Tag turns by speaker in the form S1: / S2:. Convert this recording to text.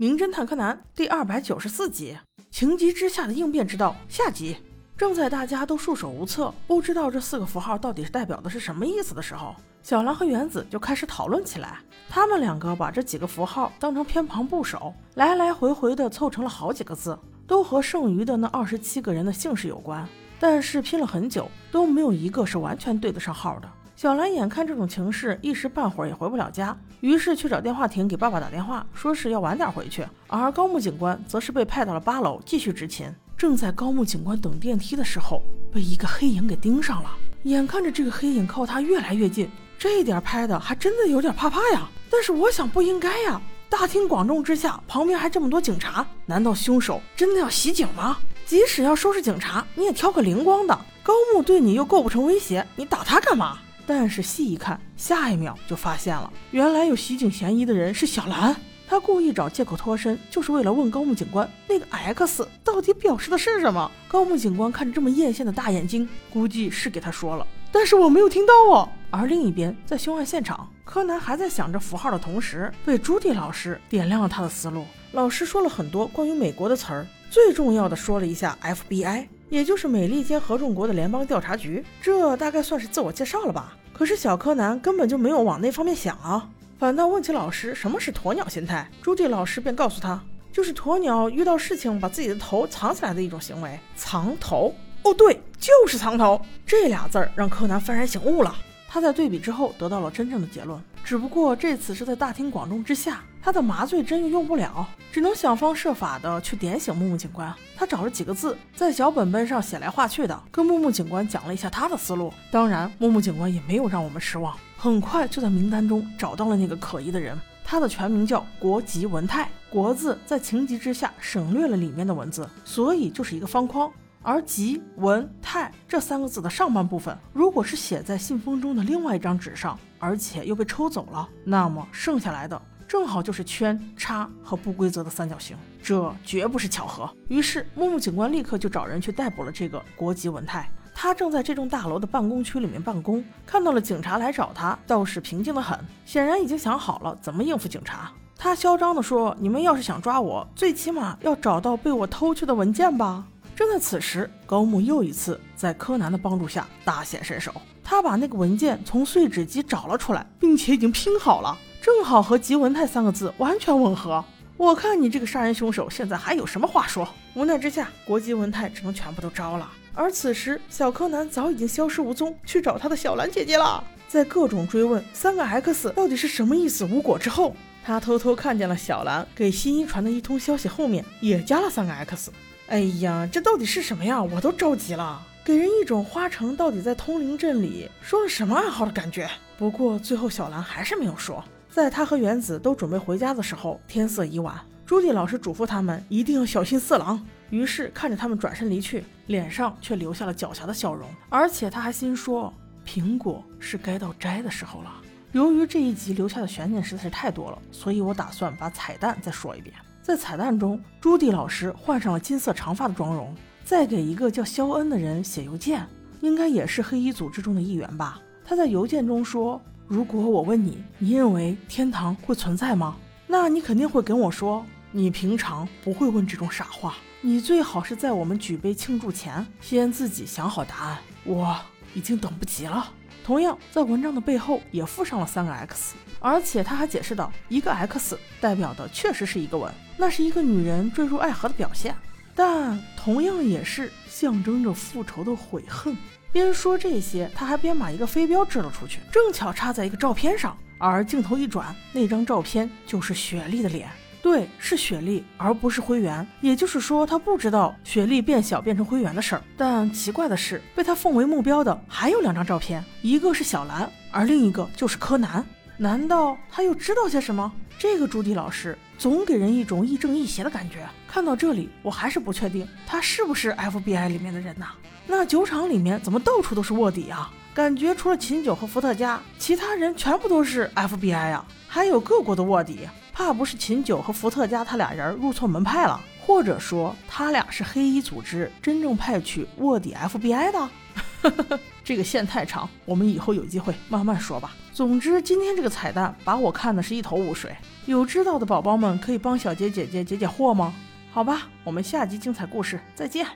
S1: 名侦探柯南第二百九十四集：情急之下的应变之道。下集正在大家都束手无策，不知道这四个符号到底是代表的是什么意思的时候，小兰和原子就开始讨论起来。他们两个把这几个符号当成偏旁部首，来来回回的凑成了好几个字，都和剩余的那二十七个人的姓氏有关。但是拼了很久，都没有一个是完全对得上号的。小兰眼看这种情势，一时半会儿也回不了家，于是去找电话亭给爸爸打电话，说是要晚点回去。而高木警官则是被派到了八楼继续执勤。正在高木警官等电梯的时候，被一个黑影给盯上了。眼看着这个黑影靠他越来越近，这一点拍的还真的有点怕怕呀。但是我想不应该呀，大庭广众之下，旁边还这么多警察，难道凶手真的要袭警吗？即使要收拾警察，你也挑个灵光的。高木对你又构不成威胁，你打他干嘛？但是细一看，下一秒就发现了，原来有袭警嫌疑的人是小兰。他故意找借口脱身，就是为了问高木警官那个 X 到底表示的是什么。高木警官看着这么艳羡的大眼睛，估计是给他说了，但是我没有听到哦。而另一边，在凶案现场，柯南还在想着符号的同时，被朱迪老师点亮了他的思路。老师说了很多关于美国的词儿，最重要的说了一下 FBI。也就是美利坚合众国的联邦调查局，这大概算是自我介绍了吧？可是小柯南根本就没有往那方面想啊，反倒问起老师什么是鸵鸟心态。朱棣老师便告诉他，就是鸵鸟遇到事情把自己的头藏起来的一种行为。藏头？哦，对，就是藏头。这俩字儿让柯南幡然醒悟了。他在对比之后得到了真正的结论。只不过这次是在大庭广众之下，他的麻醉针又用不了，只能想方设法的去点醒木木警官。他找了几个字，在小本本上写来画去的，跟木木警官讲了一下他的思路。当然，木木警官也没有让我们失望，很快就在名单中找到了那个可疑的人。他的全名叫国吉文泰，国字在情急之下省略了里面的文字，所以就是一个方框。而吉文泰这三个字的上半部分，如果是写在信封中的另外一张纸上，而且又被抽走了，那么剩下来的正好就是圈、叉和不规则的三角形，这绝不是巧合。于是木木警官立刻就找人去逮捕了这个国籍文泰。他正在这栋大楼的办公区里面办公，看到了警察来找他，倒是平静的很，显然已经想好了怎么应付警察。他嚣张地说：“你们要是想抓我，最起码要找到被我偷去的文件吧。”正在此时，高木又一次在柯南的帮助下大显身手。他把那个文件从碎纸机找了出来，并且已经拼好了，正好和吉文泰三个字完全吻合。我看你这个杀人凶手现在还有什么话说？无奈之下，国吉文泰只能全部都招了。而此时，小柯南早已经消失无踪，去找他的小兰姐姐了。在各种追问三个 X 到底是什么意思无果之后，他偷偷看见了小兰给新一传的一通消息，后面也加了三个 X。哎呀，这到底是什么呀？我都着急了，给人一种花城到底在通灵镇里说了什么暗号的感觉。不过最后小兰还是没有说。在他和原子都准备回家的时候，天色已晚。朱棣老师嘱咐他们一定要小心四郎。于是看着他们转身离去，脸上却留下了狡黠的笑容。而且他还心说，苹果是该到摘的时候了。由于这一集留下的悬念实在是太多了，所以我打算把彩蛋再说一遍。在彩蛋中，朱迪老师换上了金色长发的妆容，在给一个叫肖恩的人写邮件，应该也是黑衣组织中的一员吧。他在邮件中说：“如果我问你，你认为天堂会存在吗？那你肯定会跟我说，你平常不会问这种傻话。你最好是在我们举杯庆祝前，先自己想好答案。我已经等不及了。”同样，在文章的背后也附上了三个 X。而且他还解释道，一个 X 代表的确实是一个吻，那是一个女人坠入爱河的表现，但同样也是象征着复仇的悔恨。边说这些，他还边把一个飞镖掷了出去，正巧插在一个照片上，而镜头一转，那张照片就是雪莉的脸。对，是雪莉，而不是灰原。也就是说，他不知道雪莉变小变成灰原的事儿。但奇怪的是，被他奉为目标的还有两张照片，一个是小兰，而另一个就是柯南。难道他又知道些什么？这个朱迪老师总给人一种亦正亦邪的感觉。看到这里，我还是不确定他是不是 FBI 里面的人呐。那酒厂里面怎么到处都是卧底啊？感觉除了秦九和伏特加，其他人全部都是 FBI 啊！还有各国的卧底，怕不是秦九和伏特加他俩人入错门派了，或者说他俩是黑衣组织真正派去卧底 FBI 的？这个线太长，我们以后有机会慢慢说吧。总之，今天这个彩蛋把我看的是一头雾水。有知道的宝宝们可以帮小杰姐姐解解惑吗？好吧，我们下集精彩故事再见。